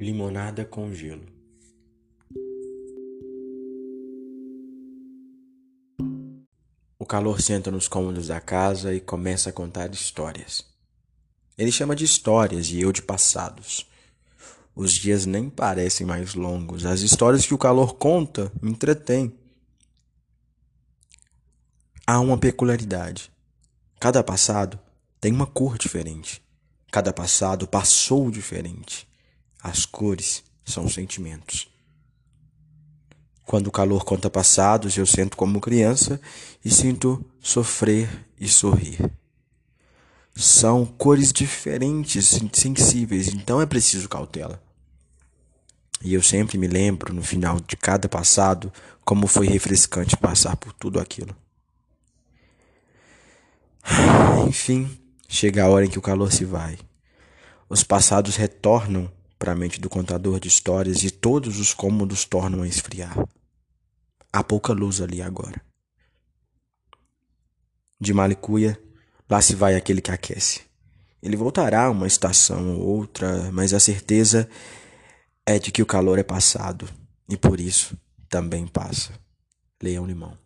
Limonada com gelo. O calor senta nos cômodos da casa e começa a contar histórias. Ele chama de histórias e eu de passados. Os dias nem parecem mais longos. As histórias que o calor conta me entretêm. Há uma peculiaridade. Cada passado tem uma cor diferente. Cada passado passou diferente. As cores são sentimentos. Quando o calor conta passados, eu sento como criança e sinto sofrer e sorrir. São cores diferentes, sensíveis, então é preciso cautela. E eu sempre me lembro, no final de cada passado, como foi refrescante passar por tudo aquilo. Enfim, chega a hora em que o calor se vai. Os passados retornam para a mente do contador de histórias e todos os cômodos tornam a esfriar. Há pouca luz ali agora. De Malicuia, lá se vai aquele que aquece. Ele voltará uma estação ou outra, mas a certeza é de que o calor é passado e por isso também passa. Leão Limão.